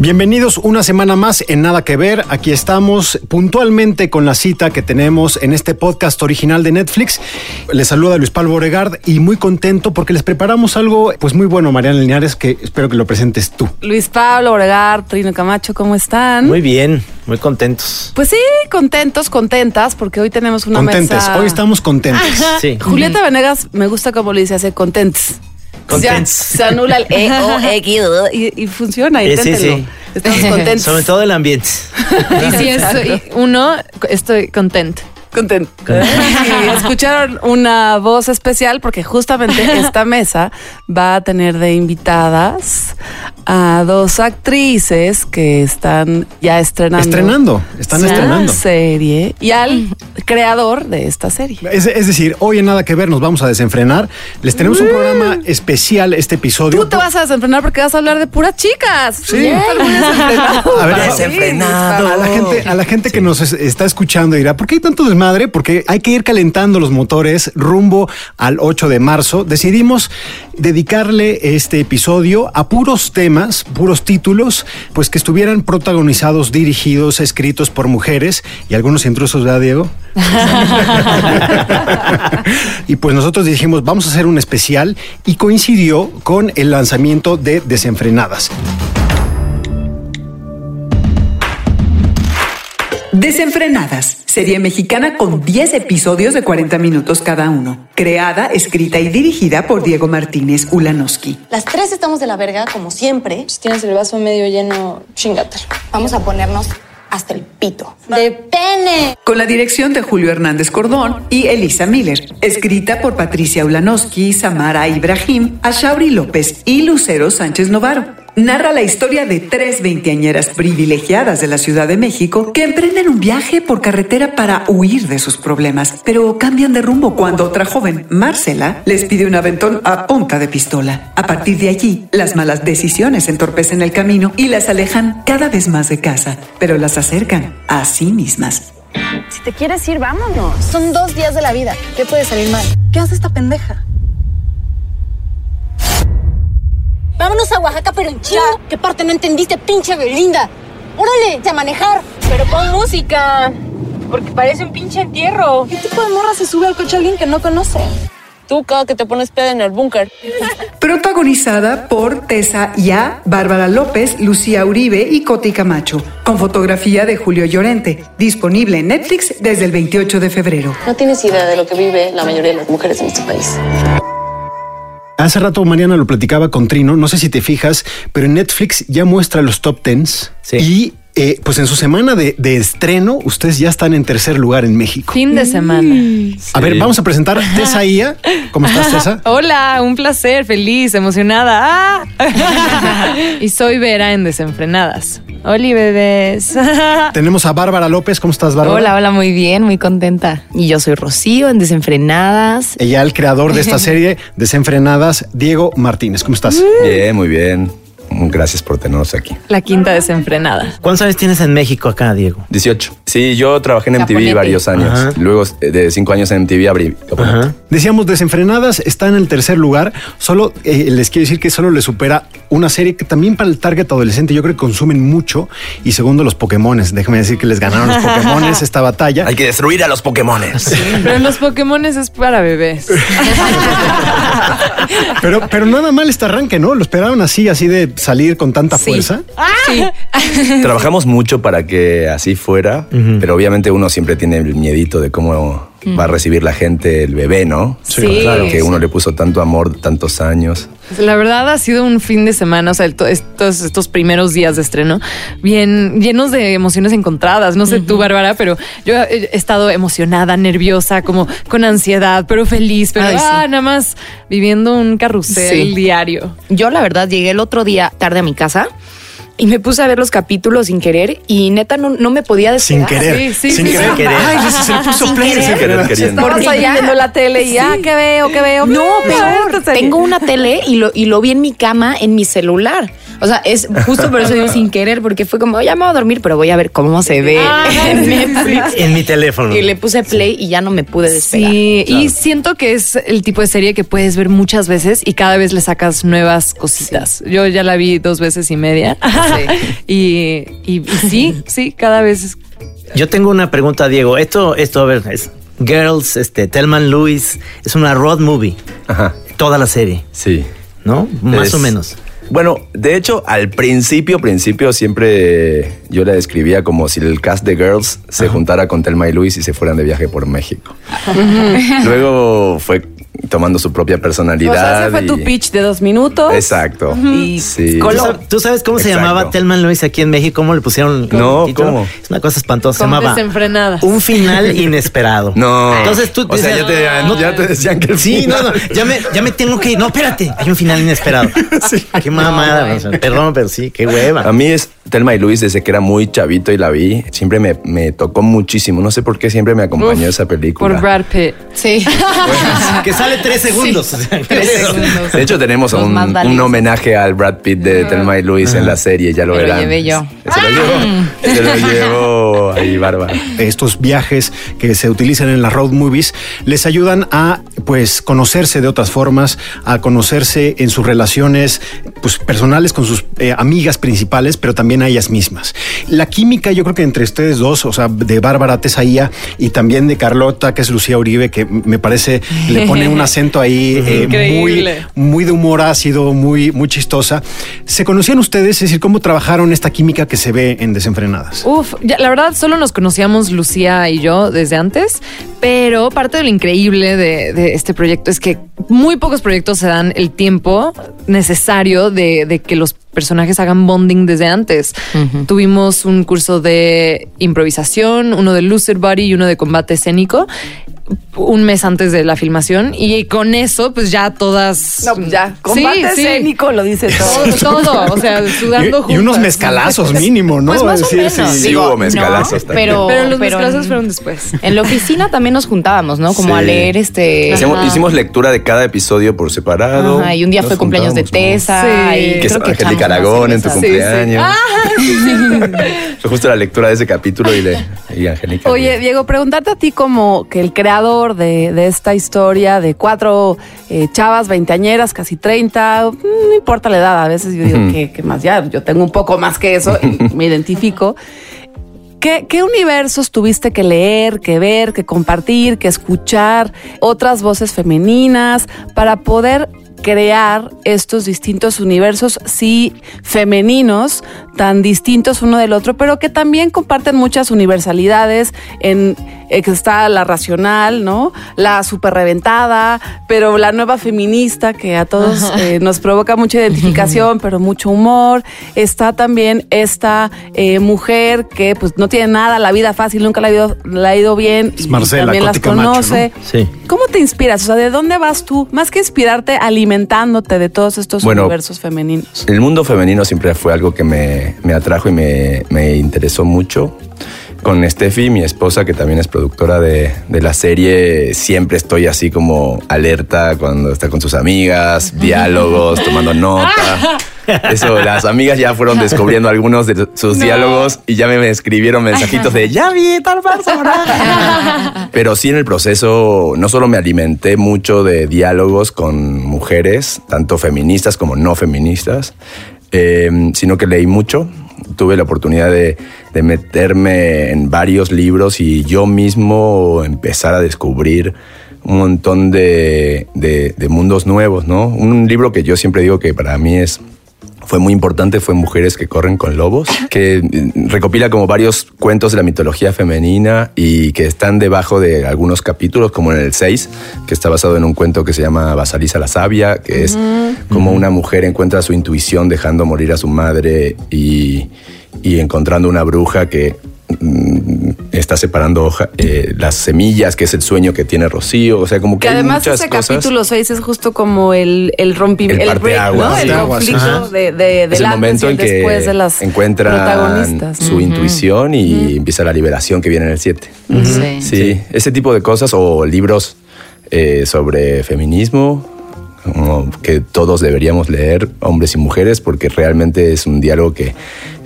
Bienvenidos una semana más en Nada que Ver. Aquí estamos puntualmente con la cita que tenemos en este podcast original de Netflix. Les saluda Luis Pablo Boregard y muy contento porque les preparamos algo pues muy bueno, Mariana Linares, que espero que lo presentes tú. Luis Pablo, Oregar, Trino Camacho, ¿cómo están? Muy bien, muy contentos. Pues sí, contentos, contentas, porque hoy tenemos una Contentes. mesa. Hoy estamos contentes. Sí. Julieta Venegas, me gusta como le dice, hace contents. Se anula el E, O, X, y, y funciona, Eh, sí, inténtelo. sí. Estamos contentos. Sobre todo el ambiente. Y si es uno, estoy contento. Contento. Y escucharon una voz especial porque justamente esta mesa va a tener de invitadas a dos actrices que están ya estrenando. Estrenando, están una estrenando. serie y al creador de esta serie. Es, es decir, hoy en Nada que Ver nos vamos a desenfrenar. Les tenemos un programa especial este episodio. Tú te vas a desenfrenar porque vas a hablar de puras chicas. Sí. A ver, Desenfrenado. A la gente, a la gente que nos es- está escuchando dirá, ¿por qué hay tanto desmadre? Porque hay que ir calentando los motores rumbo al 8 de marzo. Decidimos dedicarle este episodio a puros temas, puros títulos, pues que estuvieran protagonizados, dirigidos, escritos por mujeres y algunos intrusos, ¿verdad, Diego? y pues nosotros dijimos, vamos a hacer un especial y coincidió con el lanzamiento de Desenfrenadas. Desenfrenadas, serie mexicana con 10 episodios de 40 minutos cada uno. Creada, escrita y dirigida por Diego Martínez Ulanowski. Las tres estamos de la verga, como siempre. Si tienes el vaso medio lleno, chingatelo. Vamos a ponernos hasta el pito. ¡De pene! Con la dirección de Julio Hernández Cordón y Elisa Miller. Escrita por Patricia Ulanowski, Samara Ibrahim, Ashauri López y Lucero Sánchez Novaro. Narra la historia de tres veinteañeras privilegiadas de la Ciudad de México que emprenden un viaje por carretera para huir de sus problemas, pero cambian de rumbo cuando otra joven, Marcela, les pide un aventón a punta de pistola. A partir de allí, las malas decisiones entorpecen el camino y las alejan cada vez más de casa, pero las acercan a sí mismas. Si te quieres ir, vámonos. Son dos días de la vida. ¿Qué puede salir mal? ¿Qué hace esta pendeja? Vámonos a Oaxaca, pero en chinga. ¿Qué parte no entendiste, pinche Belinda? ¡Órale, a manejar! Pero pon música. Porque parece un pinche entierro. ¿Qué tipo de morra se sube al coche a alguien que no conoce? Tú cada que te pones pedo en el búnker. Protagonizada por Tessa Ya, Bárbara López, Lucía Uribe y Coti Camacho, con fotografía de Julio Llorente, disponible en Netflix desde el 28 de febrero. No tienes idea de lo que vive la mayoría de las mujeres en este país. Hace rato Mariana lo platicaba con Trino, no sé si te fijas, pero en Netflix ya muestra los top tens Sí. y eh, pues en su semana de, de estreno ustedes ya están en tercer lugar en México. Fin de semana. A ver, vamos a presentar a Tessa Ia. ¿Cómo estás, Tessa? Hola, un placer, feliz, emocionada. ¡Ah! y soy Vera en Desenfrenadas. Oli, bebés. Tenemos a Bárbara López. ¿Cómo estás, Bárbara? Hola, hola, muy bien, muy contenta. Y yo soy Rocío en Desenfrenadas. Ella, el creador de esta serie, Desenfrenadas, Diego Martínez. ¿Cómo estás? Bien, muy bien. Gracias por tenernos aquí. La quinta desenfrenada. ¿Cuántos años tienes en México acá, Diego? 18. Sí, yo trabajé en MTV Caponete. varios años. Ajá. Luego eh, de cinco años en MTV abrí. Decíamos, Desenfrenadas está en el tercer lugar. Solo eh, les quiero decir que solo le supera una serie que también para el target adolescente yo creo que consumen mucho. Y segundo, los Pokémones. Déjame decir que les ganaron los Pokémones esta batalla. Hay que destruir a los Pokémones. Pero los Pokémon es para bebés. Pero, pero nada mal este arranque, ¿no? Lo esperaron así, así de salir con tanta fuerza. Sí. Trabajamos mucho para que así fuera, pero obviamente uno siempre tiene el miedito de cómo va a recibir la gente el bebé, ¿no? Sí, claro. Que uno le puso tanto amor, tantos años. La verdad ha sido un fin de semana, o sea, estos, estos primeros días de estreno, bien llenos de emociones encontradas. No sé tú, Bárbara, pero yo he estado emocionada, nerviosa, como con ansiedad, pero feliz, pero Ay, sí. ah, nada más viviendo un carrusel Sí. diario. Yo, la verdad, llegué el otro día tarde a mi casa y me puse a ver los capítulos sin querer y neta no, no me podía Sin despegar. querer. Sí, sí, sin sí, querer. sin querer. Ay, ese se puso Sin play. querer. sin Querer, queriendo. Estabas ahí ya- viendo la tele y ya, ¿qué veo? ¿Qué veo? No, Ah, peor. Tengo una tele y lo, y lo vi en mi cama, en mi celular. O sea, es justo por eso digo sin querer, porque fue como, ya me voy a dormir, pero voy a ver cómo se ve Ah, en sí, sí, Netflix. En mi teléfono. Y le puse play y ya no me pude despegar. Sí, y siento que es el tipo de serie que puedes ver muchas veces y cada vez le sacas nuevas cositas. Yo ya la vi dos veces y media. y, y- y sí, sí, cada vez. es- Yo tengo una pregunta, Diego. Esto, esto, a ver, es Girls, este, Telman Lewis, es una road movie. Ajá. Toda la serie, Sí. ¿no? Más Es- o menos. Bueno, de hecho, al principio, principio, siempre yo la describía como si el cast de Girls se juntara con Telma y Luis y se fueran de viaje por México. Luego fue tomando su propia O personalidad. sea, ese fue y- tu pitch de dos minutos. Exacto. Y Sí. ¿Tú color. sab- ¿Tú sabes cómo se Exacto. llamaba Telman Lewis aquí en México? ¿Cómo le pusieron No? ¿cómo? Es una cosa espantosa. Se llamaba desenfrenadas. Un final inesperado. No. Entonces tú O sea, ya te, no, ya te decían que el Sí, no, final- no, ya me, ya me tengo que ir. No, espérate, hay un final inesperado. Qué mamada. o sea, perdón, pero sí, qué hueva. A mí es Telma y Luis desde que era muy chavito y la vi. Siempre me, me tocó muchísimo. No sé por qué siempre me acompañó esa película. Por Brad Pitt. Sí. que sale tres segundos. De hecho, tenemos un, un homenaje al Brad Pitt de Telma y Luis en la serie, ya lo Me lo verán. llevé yo. Se lo llevó, se lo llevó ahí, Bárbara. estos viajes que se utilizan en las road movies les ayudan a pues conocerse de otras formas, a conocerse en sus relaciones pues personales con sus eh, amigas principales, pero también a ellas mismas. La química yo creo que entre ustedes dos, o sea, de Bárbara Tesaía y también de Carlota, que es Lucía Uribe, que me parece le pone un acento ahí eh, muy muy de humor ácido, muy muy chistosa. ¿Se conocían ustedes? Es decir, ¿cómo trabajaron esta química que se ve en Desenfrenadas? Uf, ya, la verdad solo nos conocíamos Lucía y yo desde antes, pero parte de lo increíble de, de este proyecto es que muy pocos proyectos se dan el tiempo necesario de, de que los personajes hagan bonding desde antes. Tuvimos un curso de improvisación, uno de Lucid Body y uno de combate escénico un mes antes de la filmación y con eso pues ya todas No, pues ya, Sí, combate sí. escénico lo dice todo. todo, todo, o sea, sudando Y, y unos mezcalazos mínimo, ¿no? Pues más o menos. Sí, Digo, hubo mezcalazos también. Pero, Pero los pero en- fueron después. En la oficina también nos juntábamos, ¿no? Como a Sí. leer este. Hicimos, hicimos lectura de cada episodio por separado. Ajá, y un día Nos fue cumpleaños de Tessa. Sí. Y Que es creo que Angélica Aragón en tu cumpleaños. Fue justo la lectura de ese capítulo y, le, y Angélica. Oye, Diego, preguntarte a ti como que el creador de, de esta historia de cuatro eh, chavas veinteañeras, casi 30, mm, no importa la edad, a veces yo digo que, que más ya, yo tengo un poco más que eso, y me identifico. ¿Qué, ¿Qué universos tuviste que leer, que ver, que compartir, que escuchar otras voces femeninas para poder crear estos distintos universos, sí, femeninos, tan distintos uno del otro, pero que también comparten muchas universalidades en está la racional, ¿no? La super reventada, pero la nueva feminista que a todos eh, nos provoca mucha identificación, pero mucho humor. Está también esta eh, mujer que pues no tiene nada, la vida fácil, nunca la ha ido, la ha ido bien Es y Marcela, también las conoce. ¿no? Sí. ¿Cómo te inspiras? O sea, ¿de dónde vas tú? Más que inspirarte, alimentándote de todos estos Bueno, universos femeninos. El mundo femenino siempre fue algo que me, me atrajo y me, me interesó mucho. Con Steffi, mi esposa, que también es productora de, de la serie, siempre estoy así como alerta cuando está con sus amigas, diálogos, tomando nota. Eso, las amigas ya fueron descubriendo algunos de sus diálogos y ya me escribieron mensajitos de ya vi tal personaje. Pero sí en el proceso no solo me alimenté mucho de diálogos con mujeres, tanto feministas como no feministas, eh, sino que leí mucho. Tuve la oportunidad de, de meterme en varios libros y yo mismo empezar a descubrir un montón de, de- de mundos nuevos, ¿no? Un libro que yo siempre digo que para mí es fue muy importante fue Mujeres que corren con lobos, que eh, recopila como varios cuentos de la mitología femenina y que están debajo de algunos capítulos, como en el 6, que está basado en un cuento que se llama Basalisa la Sabia, que es como una mujer encuentra su intuición dejando morir a su madre y, y encontrando una bruja que mm, está separando hoja- eh, las semillas, que es el sueño que tiene Rocío, o sea, como que, Que hay además muchas ese cosas. capítulo 6 es justo como el, el rompimiento, El el, break. ¿no? El conflicto de, de, del es el momento y en que después de las protagonistas. su intuición y empieza la liberación que viene en el 7. Sí. Sí, ese tipo de cosas o libros eh, sobre feminismo como que todos deberíamos leer, hombres y mujeres, porque realmente es un diálogo que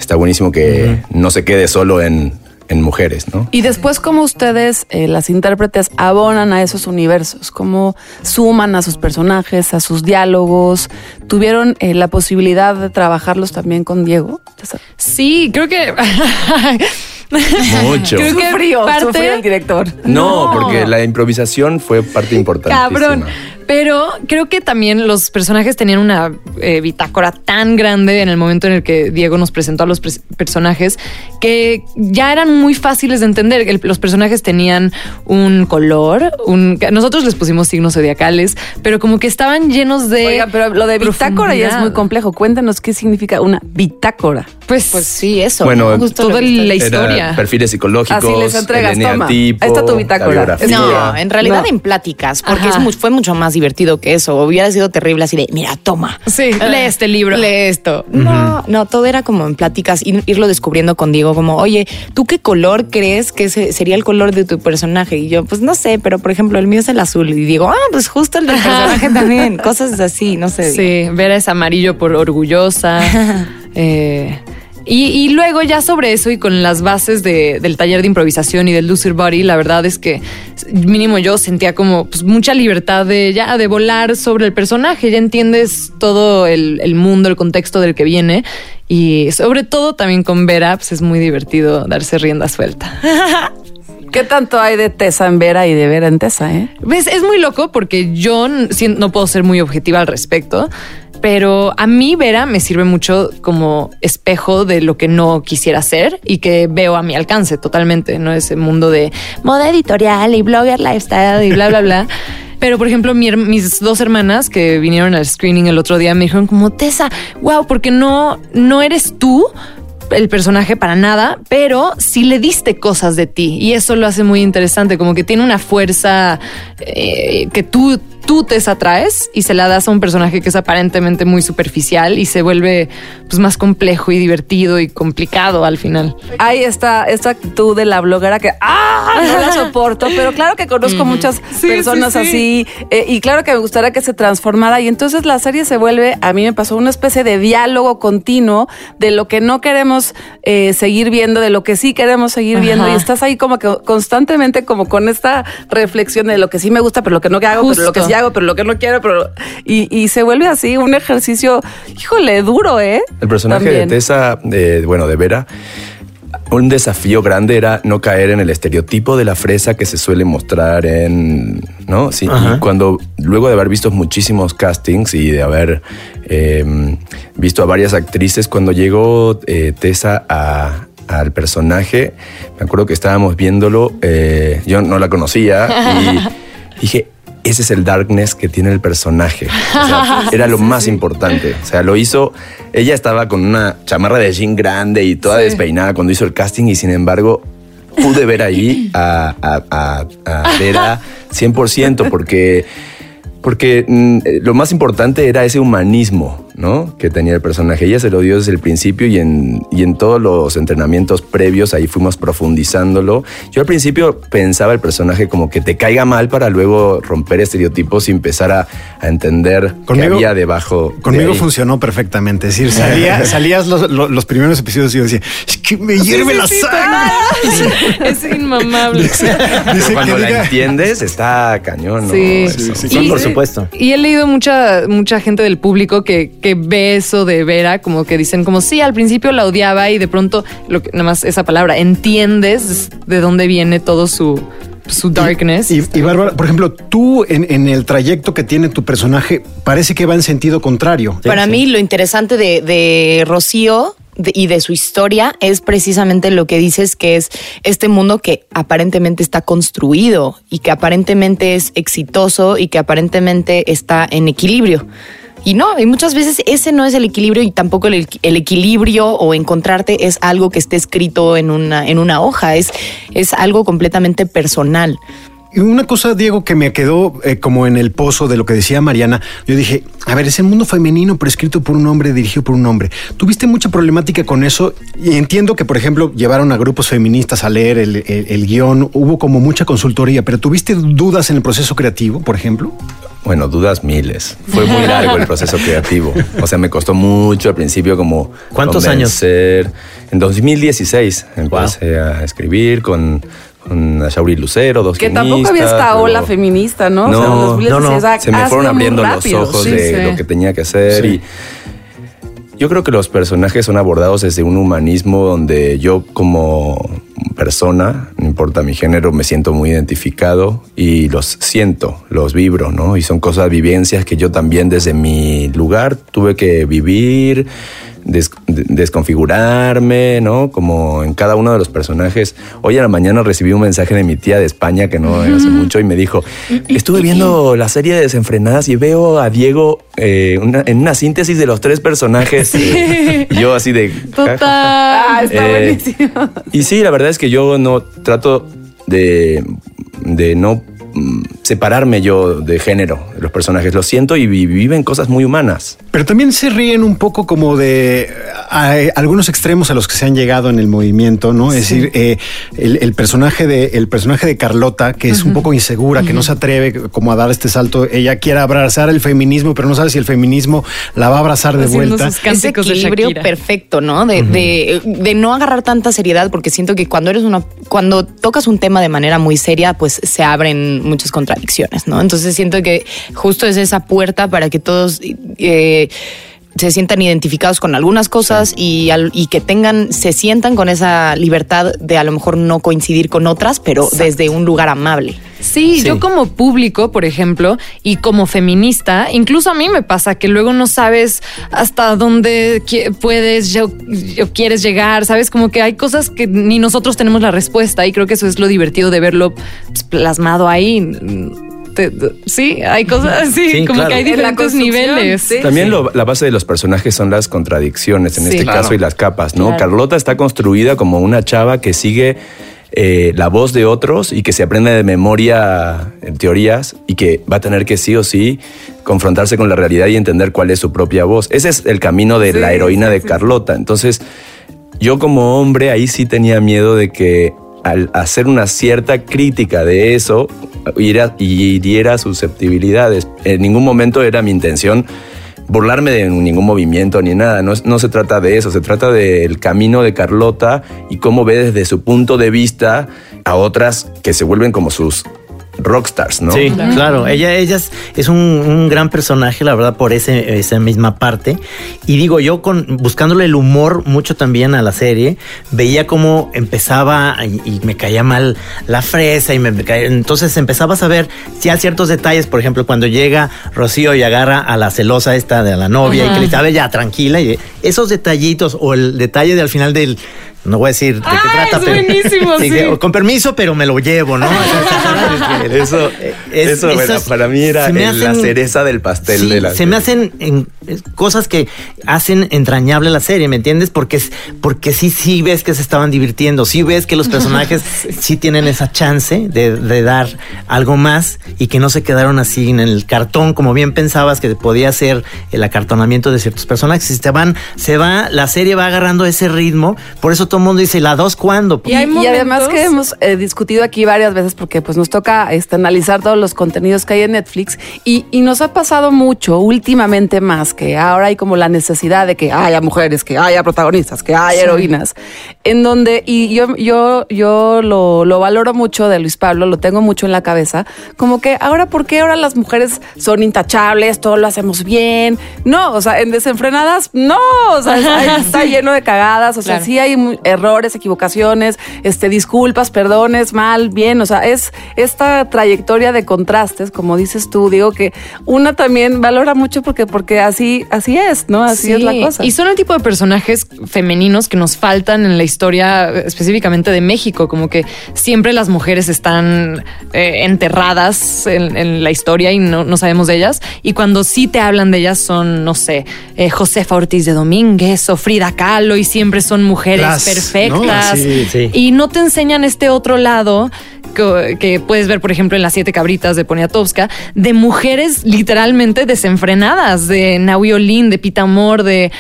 está buenísimo que no se quede solo en, en mujeres, ¿no? Y después, ¿cómo ustedes, eh, las intérpretes, abonan a esos universos? ¿Cómo suman a sus personajes, a sus diálogos? ¿Tuvieron eh, la posibilidad de trabajarlos también con Diego? Sí, creo que. Mucho. Creo que Sufrió, parte- sufrió el director. No, porque la improvisación fue parte importante. Cabrón. Pero creo que también los personajes tenían una eh, bitácora tan grande en el momento en el que Diego nos presentó a los personajes que ya eran muy fáciles de entender. El- los personajes tenían un color, un, nosotros les pusimos signos zodiacales, pero como que estaban llenos de. Oiga, pero lo de bitácora ya es muy complejo. Cuéntanos qué significa una bitácora. Pues, Pues sí, eso. Bueno, Justo toda la Era historia. perfiles psicológicos, Así les entregas, el toma. eneatipo, Ahí está tu bitácora. No, en realidad No. en pláticas, porque es fue mucho más divertido que eso. Hubiera sido terrible así de, mira, toma. Sí, lee este libro. Lee esto. No, no, todo era como en pláticas, ir- irlo descubriendo con Diego, como, oye, ¿tú qué color crees que ese sería el color de tu personaje? Y yo, pues no sé, pero por ejemplo, el mío es el azul. Y digo, ah, pues justo el del personaje también. Cosas así, no sé. Sí, Vera es amarillo por orgullosa. Eh, y, y luego ya sobre eso y con las bases de- del taller de improvisación y del Lucid Body, la verdad es que mínimo yo sentía como pues, mucha libertad de ya de volar sobre el personaje, ya entiendes todo el, el mundo, el contexto del que viene y sobre todo también con Vera pues es muy divertido darse rienda suelta. ¿Qué tanto hay de Tessa en Vera y de Vera en Tessa, eh? ¿Ves? Es muy loco porque yo no puedo ser muy objetiva al respecto, pero a mí Vera me sirve mucho como espejo de lo que no quisiera hacer y que veo a mi alcance totalmente, ¿no? Ese mundo de moda editorial y blogger lifestyle y bla, bla, bla. Pero, por ejemplo, mi mis dos hermanas que vinieron al screening el otro día me dijeron como, Tessa, wow, porque no, no eres tú, el personaje para nada, pero sí le diste cosas de ti y eso lo hace muy interesante, como que tiene una fuerza eh, que tú, tú te atraes y se la das a un personaje que es aparentemente muy superficial y se vuelve pues más complejo y divertido y complicado al final. Hay esta, esta actitud de la bloguera que ¡ah! no la soporto, pero claro que conozco muchas Sí, personas sí, sí. así eh, y claro que me gustaría que se transformara y entonces la serie se vuelve, a mí me pasó una especie de diálogo continuo de lo que no queremos eh, seguir viendo, de lo que sí queremos seguir viendo y estás ahí como que constantemente como con esta reflexión de lo que sí me gusta, pero lo que no hago, pero lo que Justo. Hago, pero lo que no quiero, pero y, y se vuelve así un ejercicio, híjole, duro, ¿eh? El personaje También. de Tessa, de, bueno, de Vera, un desafío grande era no caer en el estereotipo de la fresa que se suele mostrar en, ¿no? Sí, Ajá. y cuando, luego de haber visto muchísimos castings y de haber eh, visto a varias actrices, cuando llegó eh, Tessa a- al personaje, me acuerdo que estábamos viéndolo, eh, yo no la conocía y dije, ese es el darkness que tiene el personaje. O sea, era lo más importante. O sea, lo hizo. Ella estaba con una chamarra de jean grande y toda despeinada cuando hizo el casting, y sin embargo, pude ver ahí a, a, a, a Vera 100%, porque, porque mm, eh, lo más importante era ese humanismo ¿no? que tenía el personaje. Ella se lo dio desde el principio y en, y en todos los entrenamientos previos ahí fuimos profundizándolo. Yo al principio pensaba el personaje como que te caiga mal para luego romper estereotipos y empezar a, a entender qué Conmigo- había debajo. de Conmigo funcionó perfectamente. Es decir, salía- salías los, los- los primeros episodios y yo decía, es que me hierve la sangre. es inmamable. Dice Cuando que la diga- entiendes, está cañón. ¿no? Sí. Sí, Y- por supuesto. Y he leído mucha, mucha gente del público que, que ve eso de Vera, como que dicen como sí, al principio la odiaba y de pronto, lo que, nada más esa palabra, entiendes de dónde viene todo su, su darkness. Y, y Bárbara, por ejemplo, tú en, en el trayecto que tiene tu personaje, parece que va en sentido contrario. Para mí lo interesante de, de Rocío de- y de su historia es precisamente lo que dices que es este mundo que aparentemente está construido y que aparentemente es exitoso y que aparentemente está en equilibrio. Y no, y muchas veces ese no es el equilibrio y tampoco el, equilibrio o encontrarte es algo que esté escrito en una, en una hoja, es, es algo completamente personal. Y una cosa, Diego, que me quedó eh, como en el pozo de lo que decía Mariana, yo dije, a ver, es el mundo femenino, pero escrito por un hombre, dirigido por un hombre. ¿Tuviste mucha problemática con eso? Y entiendo que, por ejemplo, llevaron a grupos feministas a leer el, el- el guion, hubo como mucha consultoría, pero ¿tuviste dudas en el proceso creativo, por ejemplo? Bueno, dudas miles. Fue muy largo el proceso creativo. O sea, me costó mucho al principio como... ¿Cuántos convencer. En 2016 empecé a escribir con, con Shauri Lucero, dos Que tampoco había esta pero- ola feminista, ¿no? O sea, No, 2016, no, Se me fueron abriendo los ojos Sí, de sí. lo que tenía que hacer Sí. y yo creo que los personajes son abordados desde un humanismo donde yo como persona, no importa mi género, me siento muy identificado y los siento, los vibro, ¿no? Y son cosas, vivencias que yo también desde mi lugar tuve que vivir, des- de- desconfigurarme, ¿no? Como en cada uno de los personajes. Hoy a la mañana recibí un mensaje de mi tía de España que no hace mucho y me dijo, estuve viendo la serie de Desenfrenadas y veo a Diego eh, una- en una síntesis de los tres personajes. Y yo así de... Total. Ah, está Eh, buenísimo. y sí, la verdad es que yo no trato de, de no separarme yo de género de los personajes. Lo siento y vi- viven cosas muy humanas. Pero también se ríen un poco como de a- algunos extremos a los que se han llegado en el movimiento, ¿no? Es decir, eh, el, el personaje de el personaje de Carlota, que es un poco insegura, que no se atreve como a dar este salto. Ella quiere abrazar el feminismo, pero no sabe si el feminismo la va a abrazar de Haciendo vuelta. Ese de equilibrio Shakira. perfecto, ¿no? De, de, de no agarrar tanta seriedad, porque siento que cuando eres una, cuando tocas un tema de manera muy seria, pues se abren muchas contradicciones, ¿no? Entonces siento que justo es esa puerta para que todos eh, se sientan identificados con algunas cosas y, al- y que tengan, se sientan con esa libertad de a lo mejor no coincidir con otras, pero desde un lugar amable. Sí, Sí. yo como público, por ejemplo, y como feminista, incluso a mí me pasa que luego no sabes hasta dónde puedes yo, yo quieres llegar, sabes, como que hay cosas que ni nosotros tenemos la respuesta y creo que eso es lo divertido de verlo pues, plasmado ahí. Te- sí, hay cosas así, Sí, como claro. que hay diferentes niveles. sí. También lo- la base de los personajes son las contradicciones, en Sí. este Claro. caso, y las capas, ¿no? Claro. Carlota está construida como una chava que sigue eh, la voz de otros y que se aprende de memoria en teorías y que va a tener que sí o sí confrontarse con la realidad y entender cuál es su propia voz. Ese es el camino de Sí, la heroína sí, de sí, Carlota. Entonces, yo como hombre ahí sí tenía miedo de que al hacer una cierta crítica de eso hiriera, susceptibilidades. En ningún momento era mi intención burlarme de ningún movimiento ni nada. No, no se trata de eso, se trata del camino de Carlota y cómo ve desde su punto de vista a otras que se vuelven como sus rockstars, ¿no? Sí, claro. Ella, ella es, es un, un gran personaje, la verdad, por ese, esa misma parte. Y digo, yo con buscándole el humor mucho también a la serie, veía cómo empezaba y, y me caía mal la fresa y me, me caía- entonces empezabas a ver ya ciertos detalles, por ejemplo, cuando llega Rocío y agarra a la celosa esta de la novia y que le dice, "A ver, ya tranquila, y esos detallitos o el detalle de al final del no voy a decir de qué Ah, trata, es pero buenísimo, sí. que, con permiso, pero me lo llevo, ¿no? Eso, Es- eso bueno, esas- para mí era el- la hacen- cereza del pastel Sí, de la se me hacen en- cosas que hacen entrañable la serie, ¿me entiendes? Porque, es- porque sí, sí ves que se estaban divirtiendo, sí ves que los personajes sí. tienen esa chance de, de dar algo más y que no se quedaron así en el cartón, como bien pensabas que podía ser el acartonamiento de ciertos personajes. Si te van, se va, la serie va agarrando ese ritmo, por eso todo el mundo dice, ¿la dos cuándo? Y, y además que hemos eh, discutido aquí varias veces porque pues nos toca este, analizar todos los contenidos que hay en Netflix y, y nos ha pasado mucho últimamente más que ahora hay como la necesidad de que haya mujeres, que haya protagonistas, que haya heroínas, en donde, y yo, yo, yo lo, lo valoro mucho de Luis Pablo, lo tengo mucho en la cabeza, como que ahora, ¿por qué ahora las mujeres son intachables, todo lo hacemos bien? No, o sea, en desenfrenadas, no, o sea, está, está lleno de cagadas, o sea, Claro. sí hay errores, equivocaciones, este, disculpas, perdones, mal, bien, o sea, es esta trayectoria de contrastes, como dices tú, digo que una también valora mucho porque, porque así, así es, ¿no? Así es la cosa. Y son el tipo de personajes femeninos que nos faltan en la historia específicamente de México, como que siempre las mujeres están eh, enterradas en, en la historia y no, no sabemos de ellas. Y cuando sí te hablan de ellas son, no sé, eh, Josefa Ortiz de Domínguez o Frida Kahlo y siempre son mujeres Las, ¿no? perfectas. Sí. Y no te enseñan este otro lado que, que puedes ver, por ejemplo, en Las Siete Cabritas de Poniatowska, de mujeres literalmente desenfrenadas, de Naui Olin, de Pita Amor, de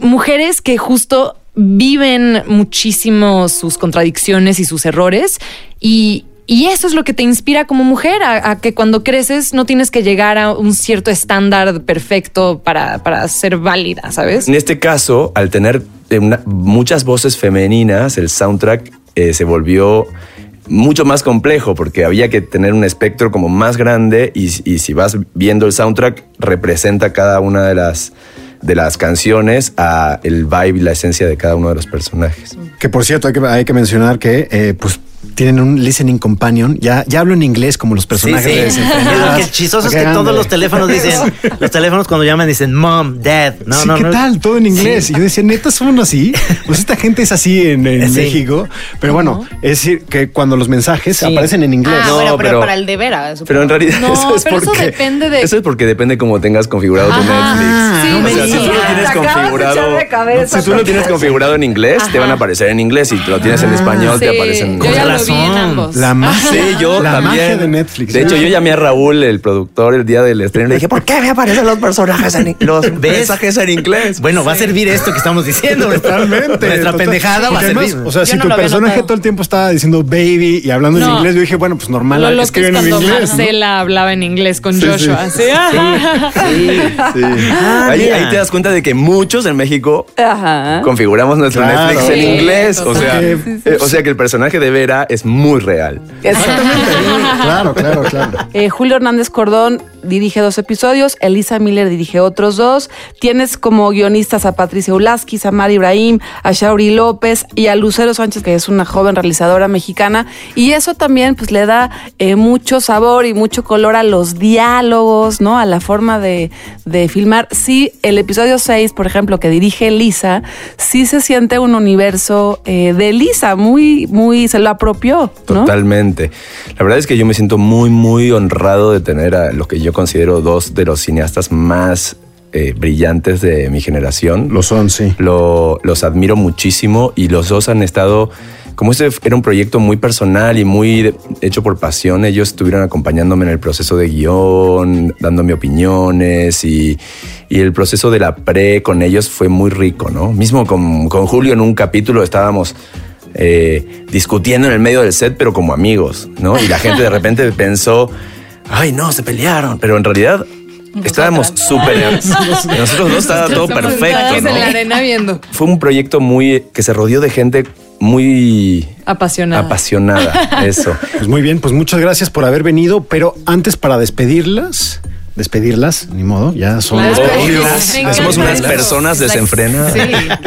mujeres que justo viven muchísimo sus contradicciones y sus errores y... Y eso es lo que te inspira como mujer, a, que cuando creces no tienes que llegar a un cierto estándar perfecto para, para ser válida, ¿sabes? En este caso, al tener muchas voces femeninas, el soundtrack eh, se volvió mucho más complejo porque había que tener un espectro como más grande y, y si vas viendo el soundtrack representa cada una de las de las canciones a el vibe y la esencia de cada uno de los personajes. Que por cierto, hay que, hay que mencionar que eh, pues tienen un listening companion. Ya, ya hablo en inglés como los personajes Sí, sí. de. Lo que chistoso es que todos los teléfonos dicen, los teléfonos cuando llaman dicen mom, dad. No, sí, no, ¿qué no. tal? Todo en inglés. Y yo decía, neta, son así. Pues esta gente es así en, en Sí. México. Pero bueno, es decir, que cuando los mensajes Sí. aparecen en inglés. Ah, No, bueno, pero, pero- para el de veras. Pero en realidad No, eso es pero eso porque depende de- eso es porque depende cómo tengas configurado tu Ajá. Netflix. Sí, o sea, si tú lo tienes Te configurado, echar de cabeza, si tú lo tienes configurado en inglés, te van a aparecer en inglés. Si lo tienes en español, te aparecen. Lo vi en ambos. La magia, Sí, yo la también. magia de Netflix. De hecho, yo llamé a Raúl, el productor, el día del estreno. y Le dije, ¿por qué me aparecen los personajes en los mensajes en inglés? Bueno, va a servir esto que estamos diciendo. Totalmente. Nuestra total. pendejada va a además, servir. O sea, Yo si no tu personaje todo el tiempo estaba diciendo baby y hablando en inglés, yo dije, bueno, pues normal, Lo que loco es escriben en. Marcela hablaba en inglés con Sí, Joshua. sí. ¿sí? Ah. Sí. Sí. Ah, ahí, ahí te das cuenta de que muchos en México Ajá. configuramos nuestro Claro. Netflix en Sí, inglés. O sea, Sí, sí, eh, o sea que el personaje de Vera es muy real. Exactamente. Claro, claro, claro. Eh, Julio Hernández Cordón dirige dos episodios, Elisa Miller dirige otros dos. Tienes como guionistas a Patricia Ulaski, Samar Ibrahim, a Shauri López y a Lucero Sánchez, que es una joven realizadora mexicana. Y eso también pues le da eh, mucho sabor y mucho color a los diálogos, ¿no? A la forma de, de filmar. Sí, el episodio 6, por ejemplo, que dirige Elisa, sí se siente un universo eh, de Elisa, muy, muy, se lo apropió. Totalmente. La verdad es que yo me siento muy, muy honrado de tener a lo que yo considero dos de los cineastas más eh, brillantes de mi generación. Lo son, sí. Lo- los admiro muchísimo y los dos han estado, como este era un proyecto muy personal y muy de- hecho por pasión, ellos estuvieron acompañándome en el proceso de guion, dándome opiniones y, y el proceso de la pre con ellos fue muy rico, ¿no? Mismo con, con Julio en un capítulo estábamos... eh, discutiendo en el medio del set, pero como amigos, ¿no? Y la gente de repente pensó, ay, no, se pelearon, pero en realidad estábamos súper... Nosotros dos estaba todo perfecto, ¿no? en la arena viendo. Fue un proyecto muy que se rodeó de gente muy Apasionada. apasionada. Eso. Pues muy bien, pues muchas gracias por haber venido, pero antes para despedirlas, despedirlas, ni modo, ya son Obvio. Me Somos unas personas desenfrenadas. Sí.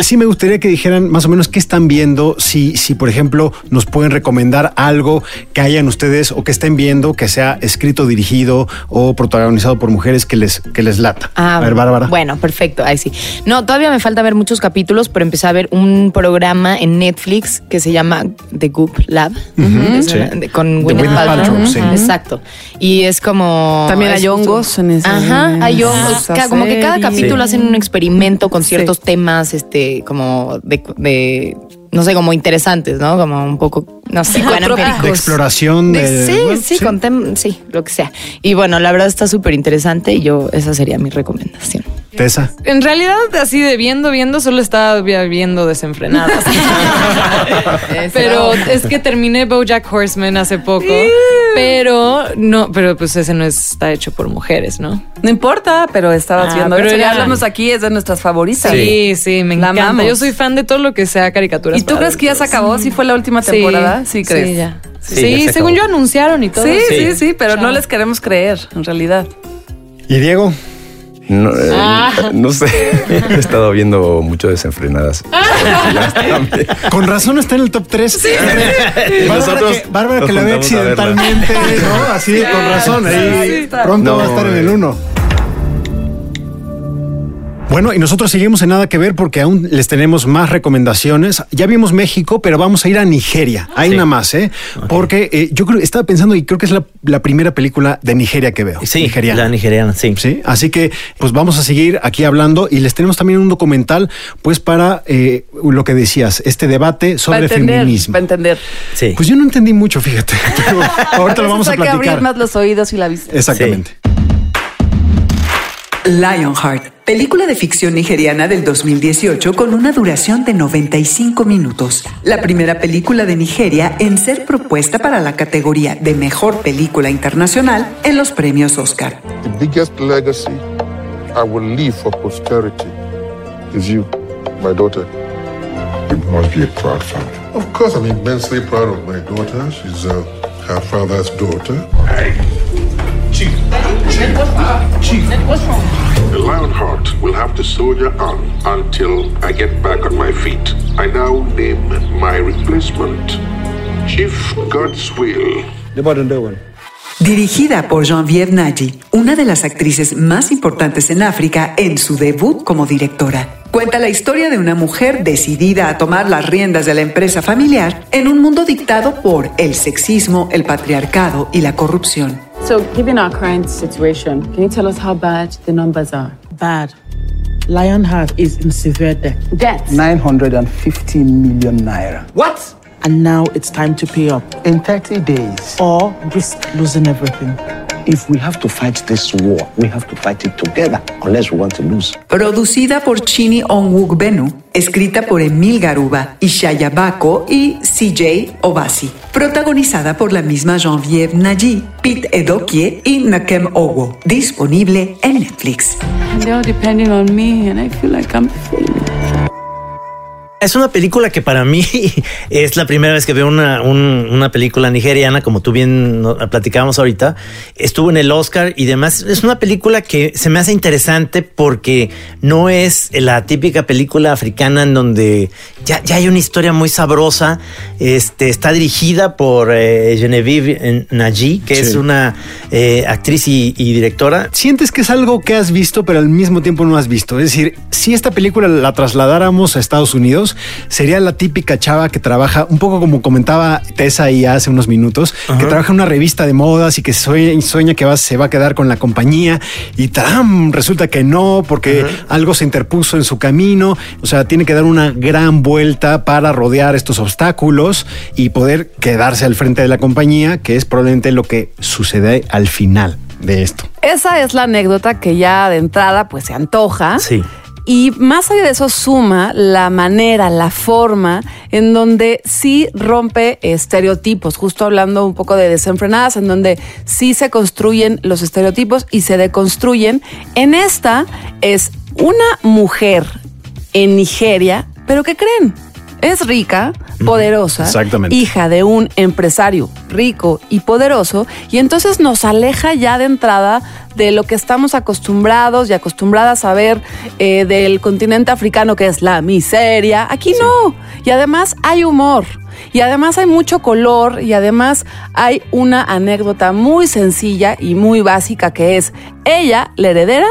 Sí, me gustaría que dijeran más o menos qué están viendo, si, si por ejemplo nos pueden recomendar algo que hayan ustedes o que estén viendo que sea escrito, dirigido o protagonizado por mujeres que les, que les lata. Ah, a ver, Bárbara. Bueno, perfecto. Ahí sí. No, todavía me falta ver muchos capítulos, pero empecé a ver un programa en Netflix que se llama The Goop Lab. Es sí. una- de- con Gwyneth Paltrow. Sí. Exacto. Y es como. También hay hongos en ese- Ajá, hay hongos. Como que cada capítulo Sí. hacen un experimento con Sí. ciertos temas, este, como de, de no sé, como interesantes, ¿no? Como un poco, no sé. De exploración de. De- sí, bueno, sí, con tem- sí, lo que sea. Y bueno, la verdad está súper interesante y yo, esa sería mi recomendación. Tessa. En realidad, así de viendo, viendo, solo estaba vi- viendo desenfrenadas. pero es que terminé BoJack Horseman hace poco. Pero no, pero pues ese no está hecho por mujeres, ¿no? No importa, pero estabas Ah, viendo pero eso. Ya hablamos aquí, es de nuestras favoritas. Sí, sí, me La encanta. amamos. Yo soy fan de todo lo que sea caricaturas. ¿Y tú crees que ya se acabó? ¿Sí fue la última Sí, Sí, crees. Sí, ya. Sí, Sí, ya según yo anunciaron y todo. Sí, sí, Sí. sí, pero no les queremos creer, en realidad. ¿Y Diego? No, eh, no sé. He estado viendo mucho desenfrenadas. Con razón está en el top 3. Bárbara, Nosotros que, Bárbara que la ve accidentalmente, ¿no? Así, con razón. Ahí pronto No, va a estar en el 1. Bueno, y nosotros seguimos en nada que ver porque aún les tenemos más recomendaciones. Ya vimos México, pero vamos a ir a Nigeria. Hay Sí. una más, ¿eh? Porque eh, yo creo, estaba pensando y creo que es la, la primera película de Nigeria que veo. Sí, nigeriana. la nigeriana, sí. Sí, así que pues vamos a seguir aquí hablando y les tenemos también un documental pues para eh, lo que decías, este debate sobre para entender, feminismo. Para entender. Sí. Pues yo no entendí mucho, fíjate, pero ahorita lo vamos a Hay que abrir platicar. más los oídos y la vista. Exactamente. Lionheart, película de ficción nigeriana del 2018 con una duración de 95 minutos. La primera película de Nigeria en ser propuesta para la categoría de mejor película internacional en los premios Oscar. The biggest legacy I will leave for posterity is you, my daughter. You must be a proud father. Of course, I'm immensely proud of my daughter. She's uh, her father's daughter. Chief. Chief. The Lionheart will have to soldier on until I get back on my feet. I now name my replacement Chief God's Will. Dirigida por Geneviève Nagy, una de las actrices más importantes en África en su debut como directora. Cuenta la historia de una mujer decidida a tomar las riendas de la empresa familiar en un mundo dictado por el sexismo, el patriarcado y la corrupción. So, given our current situation, can you tell us how bad the numbers are? Bad. Lionheart is in severe debt. Debt. 950 million naira. What? And now it's time to pay up. In 30 days, Or risk losing everything. If we have to fight this war, we have to fight it together, unless we want to lose. Producida por Chini Onwuk Benu, escrita por Emil Garuba, Ishaya Bako y CJ Obasi. Protagonizada por la misma Geneviève Nagy, Pete Edokie y Nakem Owo. Disponible en Netflix. They're depending on me, and I feel like I'm failing. Es una película que para mí es la primera vez que veo una, un- una película nigeriana, como tú bien platicábamos ahorita. Estuvo en el Oscar y demás. Es una película que se me hace interesante porque no es la típica película africana en donde ya, ya hay una historia muy sabrosa. Este, está dirigida por eh, Genevieve Nagy, que Sí. es una eh, actriz y, y directora. Sientes que es algo que has visto, pero al mismo tiempo no has visto. Es decir, si esta película la trasladáramos a Estados Unidos, sería la típica chava que trabaja, un poco como comentaba Tessa ahí hace unos minutos, que trabaja en una revista de modas y que sueña, sueña que va, se va a quedar con la compañía y ¡tram! resulta que no, porque algo se interpuso en su camino. O sea, tiene que dar una gran vuelta para rodear estos obstáculos y poder quedarse al frente de la compañía, que es probablemente lo que sucede al final de esto. Esa es la anécdota que ya de entrada pues se antoja. Sí. Y más allá de eso suma la manera, la forma en donde sí rompe estereotipos, justo hablando un poco de desenfrenadas, en donde sí se construyen los estereotipos y se deconstruyen. En esta es una mujer en Nigeria, pero ¿qué creen? Es rica, poderosa, Exactamente. hija de un empresario rico y poderoso, y entonces nos aleja ya de entrada de lo que estamos acostumbrados y acostumbradas a ver eh, del continente africano, que es la miseria. Aquí no. Y además hay humor. Y además hay mucho color y además hay una anécdota muy sencilla y muy básica que es ella, la heredera,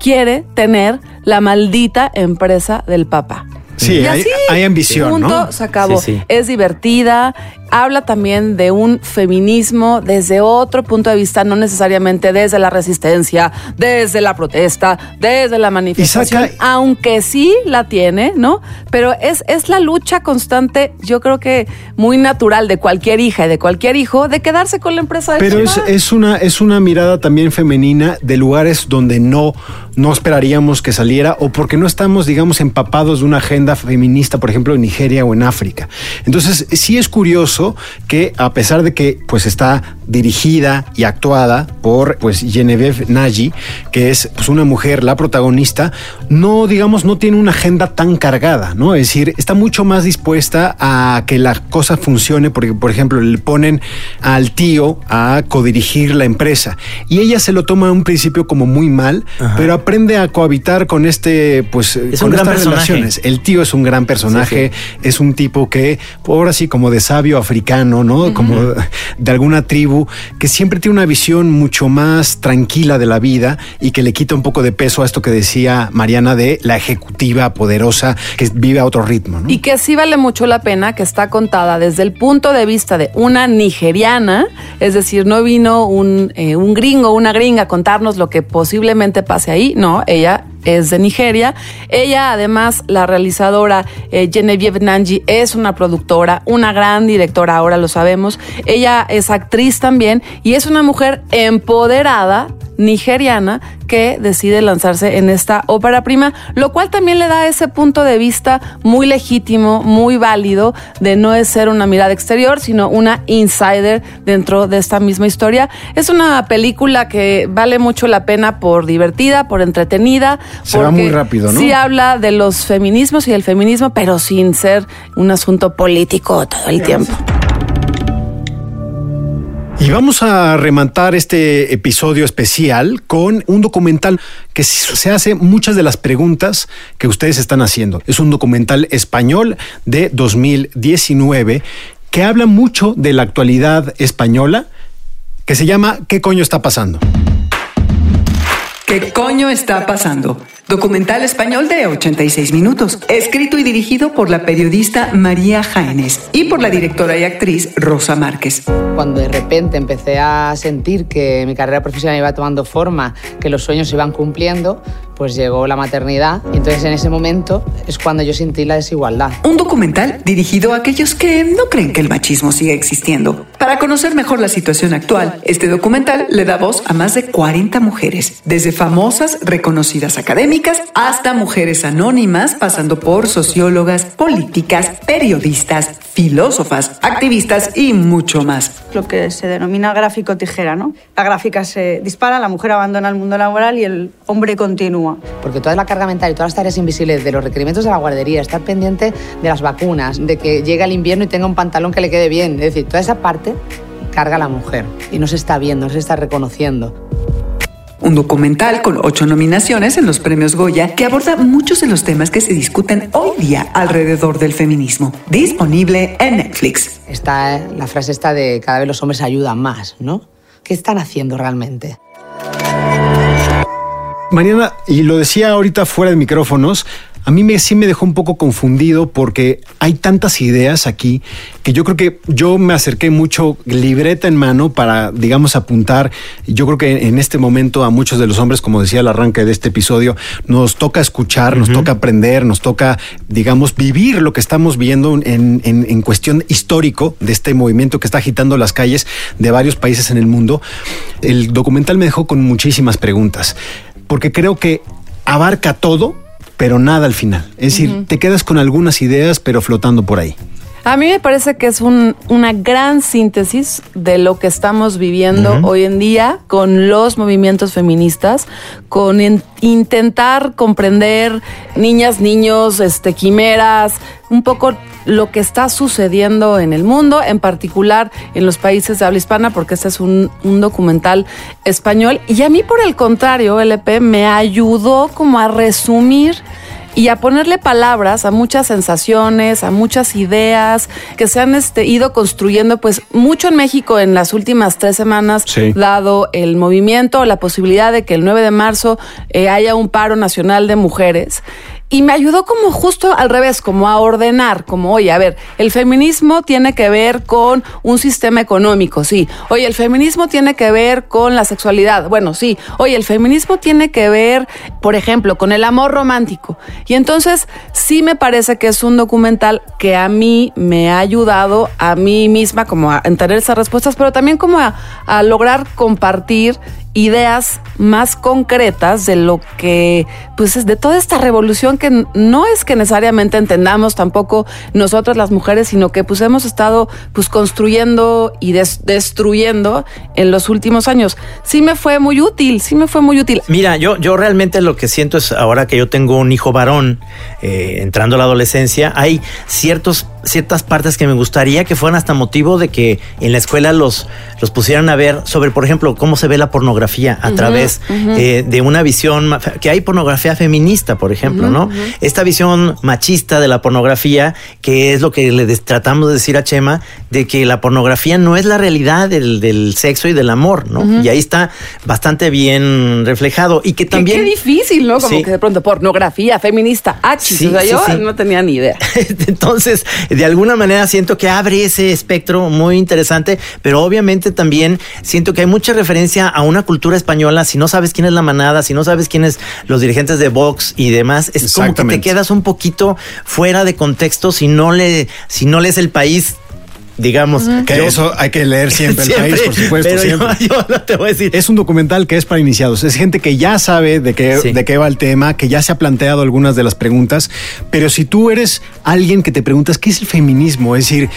quiere tener la maldita empresa del papá. Sí, Y hay, así, hay ambición, punto, ¿no? se acabó. Sí, sí. Es divertida, habla también de un feminismo desde otro punto de vista, no necesariamente desde la resistencia, desde la protesta, desde la manifestación, saca- aunque sí la tiene, ¿no? Pero es, es la lucha constante, yo creo que muy natural de cualquier hija y de cualquier hijo, de quedarse con la empresa de Pero es, es una, es una mirada también femenina de lugares donde no, no esperaríamos que saliera o porque no estamos, digamos, empapados de una agenda feminista, por ejemplo, en Nigeria o en África. Entonces, sí es curioso que a pesar de que pues está dirigida y actuada por pues Genevieve Nagy, que es pues, una mujer, la protagonista, no, digamos, no tiene una agenda tan cargada, ¿no? Es decir, está mucho más dispuesta a que la cosa funcione, porque, por ejemplo, le ponen al tío a codirigir la empresa y ella se lo toma en un principio como muy mal, pero aprende a cohabitar con este, pues, Es con estas relaciones. El tío es un gran personaje, es un tipo que, ahora sí, como de sabio africano, ¿no? Como de alguna tribu, que siempre tiene una visión mucho más tranquila de la vida y que le quita un poco de peso a esto que decía Mariana de la ejecutiva poderosa que vive a otro ritmo, ¿no? Y que sí vale mucho la pena, que está contada desde el punto de vista de una nigeriana, es decir, no vino un, eh, un gringo, una gringa a contarnos lo que posiblemente pase ahí, no, ella es de Nigeria. Ella, además, la realizadora eh, Genevieve Nanji es una productora, una gran directora, ahora lo sabemos. Ella es actriz también y es una mujer empoderada nigeriana que decide lanzarse en esta ópera prima, lo cual también le da ese punto de vista muy legítimo, muy válido, de no es ser una mirada exterior, sino una insider dentro de esta misma historia. Es una película que vale mucho la pena por divertida, por entretenida. Se va muy rápido, ¿no? Sí habla de los feminismos y el feminismo, pero sin ser un asunto político todo el tiempo. Y vamos a rematar este episodio especial con un documental que se hace muchas de las preguntas que ustedes están haciendo. Es un documental español de 2019 que habla mucho de la actualidad española, que se llama ¿Qué coño está pasando? ¿Qué coño está pasando? Documental español de 86 minutos, escrito y dirigido por la periodista María Jaénes y por la directora y actriz Rosa Márquez. Cuando de repente empecé a sentir que mi carrera profesional iba tomando forma, que los sueños se iban cumpliendo, pues llegó la maternidad y entonces en ese momento es cuando yo sentí la desigualdad. Un documental dirigido a aquellos que no creen que el machismo siga existiendo. Para conocer mejor la situación actual, este documental le da voz a más de 40 mujeres, desde famosas, reconocidas académicas, hasta mujeres anónimas, pasando por sociólogas, políticas, periodistas, filósofas, activistas y mucho más. lo que se denomina gráfico tijera, ¿no? La gráfica se dispara, la mujer abandona el mundo laboral y el hombre continúa. Porque toda la carga mental y todas las tareas invisibles de los requerimientos de la guardería, estar pendiente de las vacunas, de que llegue el invierno y tenga un pantalón que le quede bien, es decir, toda esa parte carga la mujer y no se está viendo, no se está reconociendo. Un documental con ocho nominaciones en los premios Goya que aborda muchos de los temas que se discuten hoy día alrededor del feminismo. Disponible en Netflix. Está la frase esta de cada vez los hombres ayudan más, ¿no? ¿Qué están haciendo realmente? Mariana, y lo decía ahorita fuera de micrófonos, a mí me, sí me dejó un poco confundido porque hay tantas ideas aquí que yo creo que yo me acerqué mucho libreta en mano para, digamos, apuntar. Yo creo que en este momento a muchos de los hombres, como decía al arranque de este episodio, nos toca escuchar, nos toca aprender, nos toca, digamos, vivir lo que estamos viendo en, en- en cuestión histórico de este movimiento que está agitando las calles de varios países en el mundo. El documental me dejó con muchísimas preguntas porque creo que abarca todo, pero nada al final. Es decir, te quedas con algunas ideas, pero flotando por ahí. A mí me parece que es un- una gran síntesis de lo que estamos viviendo hoy en día con los movimientos feministas, con in- intentar comprender niñas, niños, este, quimeras, un poco lo que está sucediendo en el mundo, en particular en los países de habla hispana, porque este es un, un documental español. Y a mí, por el contrario, LP me ayudó como a resumir y a ponerle palabras a muchas sensaciones, a muchas ideas que se han este, ido construyendo, pues mucho en México en las últimas tres semanas, Sí. dado el movimiento, la posibilidad de que el 9 de marzo eh, haya un paro nacional de mujeres. Y me ayudó como justo al revés, como a ordenar, como, oye, a ver, el feminismo tiene que ver con un sistema económico, sí. Oye, el feminismo tiene que ver con la sexualidad, bueno, sí. Oye, el feminismo tiene que ver, por ejemplo, con el amor romántico. Y entonces sí me parece que es un documental que a mí me ha ayudado a mí misma como a entender esas respuestas, pero también como a, a lograr compartir ideas más concretas de lo que, pues, es de toda esta revolución que no es que necesariamente entendamos tampoco nosotras las mujeres, sino que pues hemos estado pues construyendo y des destruyendo en los últimos años. Sí me fue muy útil, sí me fue muy útil. Mira, yo, yo realmente lo que siento es ahora que yo tengo un hijo varón eh, entrando a la adolescencia, hay ciertos ciertas partes que me gustaría que fueran hasta motivo de que en la escuela los, los pusieran a ver sobre, por ejemplo, cómo se ve la pornografía a Ujú, través ujú. eh, de una visión, que hay pornografía feminista, por ejemplo, ¿no? Esta visión machista de la pornografía, que es lo que le tratamos de decir a Chema, de que la pornografía no es la realidad del, del sexo y del amor, ¿no? Y ahí está bastante bien reflejado. Y que Qué- también... Qué, difícil, ¿no? Como Sí. que de pronto pornografía feminista, achis. Sí, o sea, sí, yo no tenía ni idea. Entonces, de alguna manera siento que abre ese espectro muy interesante, pero obviamente también siento que hay mucha referencia a una cultura española. Si no sabes quién es la manada, si no sabes quiénes los dirigentes de Vox y demás, es como que te quedas un poquito fuera de contexto si no le, si no lees el país. Digamos Que Yo- eso hay que leer siempre, Siempre, el país, por supuesto. pero yo- siempre. yo no te voy a decir. Es un documental que es para iniciados. Es gente que ya sabe de qué, Sí. de qué va el tema, que ya se ha planteado algunas de las preguntas. Pero si tú eres alguien que te preguntas qué es el feminismo, es decir,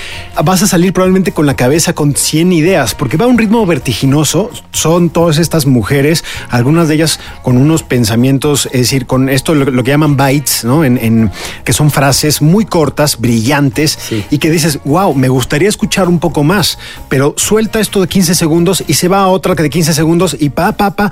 vas a salir probablemente con la cabeza con 100 ideas, porque va a un ritmo vertiginoso. Son todas estas mujeres, algunas de ellas con unos pensamientos, es decir, con esto lo, lo que llaman bytes, ¿no? En, en- que son frases muy cortas, brillantes, y que dices, wow, me gustaría escuchar un poco más, pero suelta esto de 15 segundos y se va a otra que de 15 segundos y pa, pa, pa,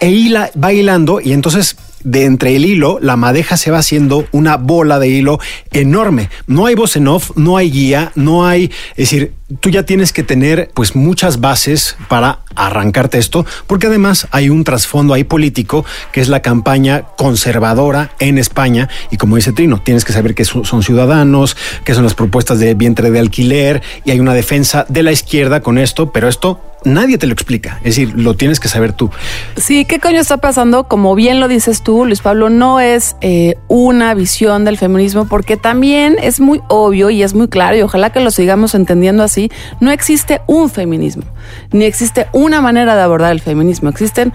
e hila, va hilando y entonces de entre el hilo, la madeja se va haciendo una bola de hilo enorme. No hay voz en off, no hay guía, no hay, es decir, tú ya tienes que tener pues muchas bases para arrancarte esto, porque además hay un trasfondo ahí político que es la campaña conservadora en España y como dice Trino, tienes que saber que son ciudadanos, que son las propuestas de vientre de alquiler y hay una defensa de la izquierda con esto, pero esto nadie te lo explica, es decir, lo tienes que saber tú. Sí, ¿qué coño está pasando? Como bien lo dices tú, Luis Pablo, no es eh, una visión del feminismo, porque también es muy obvio y es muy claro, y ojalá que lo sigamos entendiendo así, no existe un feminismo, ni existe una manera de abordar el feminismo, existen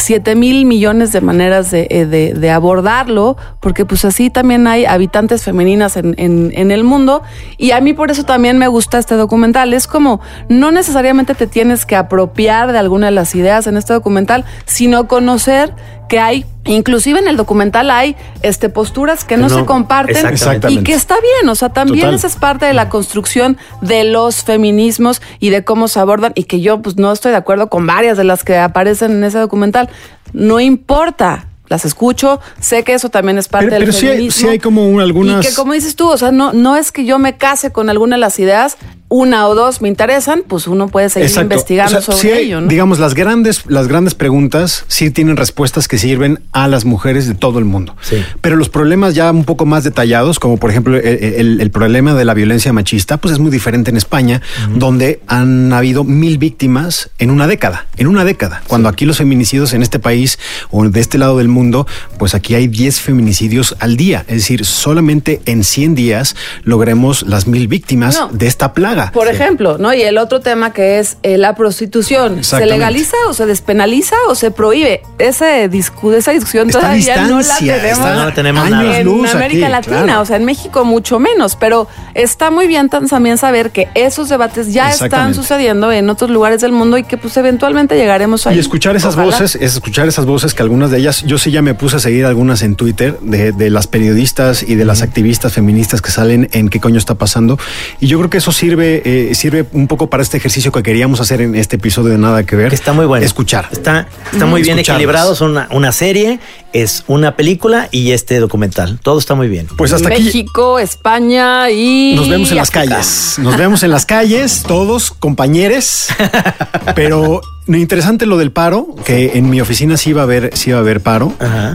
7 mil millones de maneras de, eh, de- de abordarlo, porque pues así también hay habitantes femeninas en, en- en el mundo. Y a mí por eso también me gusta este documental. Es como, no necesariamente te tienes que apropiar de alguna de las ideas en este documental, sino conocer que hay, inclusive en el documental hay este, posturas que no, no, se comparten exactamente. y que está bien. O sea, también Total. esa es parte de la construcción de los feminismos y de cómo se abordan y que yo pues no estoy de acuerdo con varias de las que aparecen en ese documental. No importa. Las escucho, sé que eso también es parte Pero, del pero sí, hay, feminismo. sí hay como un- algunas... Y que como dices tú, o sea, no, no es que yo me case con alguna de las ideas, una o dos me interesan, pues uno puede seguir Exacto. investigando O sea, sobre sí hay, ello, ¿no? Digamos, las grandes, las grandes preguntas sí tienen respuestas que sirven a las mujeres de todo el mundo. Pero los problemas ya un poco más detallados, como por ejemplo el, el- el problema de la violencia machista, pues es muy diferente en España, donde han habido mil víctimas en una década, en una década. Cuando aquí los feminicidios en este país o de este lado del mundo, pues aquí hay 10 feminicidios al día. Es decir, solamente en 100 días logremos las mil víctimas No. de esta plaga. Por ejemplo, ¿no? Y el otro tema que es eh, la prostitución. ¿Se legaliza o se despenaliza o se prohíbe? Ese discu esa discusión Está a todavía no la tenemos, está- No la tenemos años nada. en luz América aquí, Latina, claro. o sea, en México mucho menos, pero está muy bien también saber que esos debates ya están sucediendo en otros lugares del mundo y que pues eventualmente llegaremos ahí. Y escuchar esas Ojalá. voces, es escuchar esas voces que algunas de ellas, yo sí ya me puse a seguir algunas en Twitter de, de las periodistas y de las activistas feministas que salen en qué coño está pasando. Y yo creo que eso sirve, eh, sirve un poco para este ejercicio que queríamos hacer en este episodio de Nada que Ver. Está muy bueno. Escuchar. Está, está muy bien equilibrado. Son una, una serie, es una película y este documental. Todo está muy bien. Pues hasta aquí México, España y nos vemos en las África. calles. Nos vemos en las calles, todos compañeros. Pero No, interesante lo del paro, que en mi oficina sí iba a haber, sí iba a haber paro.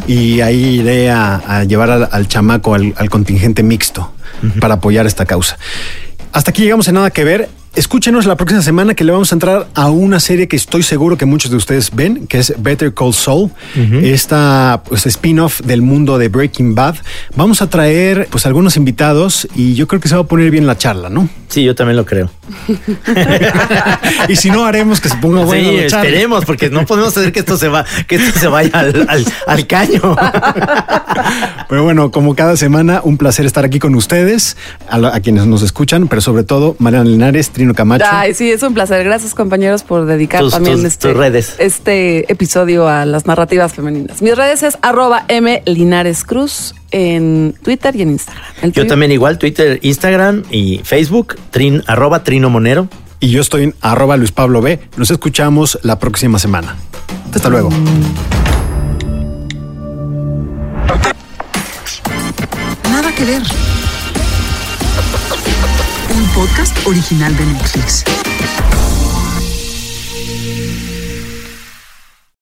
Y ahí iré a, a llevar al, al chamaco al, al contingente mixto para apoyar esta causa. Hasta aquí llegamos en nada que ver. Escúchenos la próxima semana que le vamos a entrar a una serie que estoy seguro que muchos de ustedes ven, que es Better Call Saul, esta pues, spin-off del mundo de Breaking Bad. Vamos a traer pues algunos invitados y yo creo que se va a poner bien la charla, ¿no? Sí, yo también lo creo. y si no haremos que se ponga bueno sí, esperemos, porque no podemos hacer que esto se va, que esto se vaya al, al- al caño. Pero bueno, como cada semana, un placer estar aquí con ustedes, a, la- a quienes nos escuchan, pero sobre todo Mariana Linares, Trino Camacho. Ay, sí, es un placer. Gracias, compañeros, por dedicar Tus- también tus- este, tus redes. este episodio a las narrativas femeninas. Mis redes es arroba M Linares Cruz en Twitter y en Instagram. ¿El Yo tuyo? también igual, Twitter, Instagram y Facebook, trin, arroba Trino Monero. Y yo estoy en arroba Luis Pablo B. Nos escuchamos la próxima semana. Hasta luego. Nada que ver. Un podcast original de Netflix.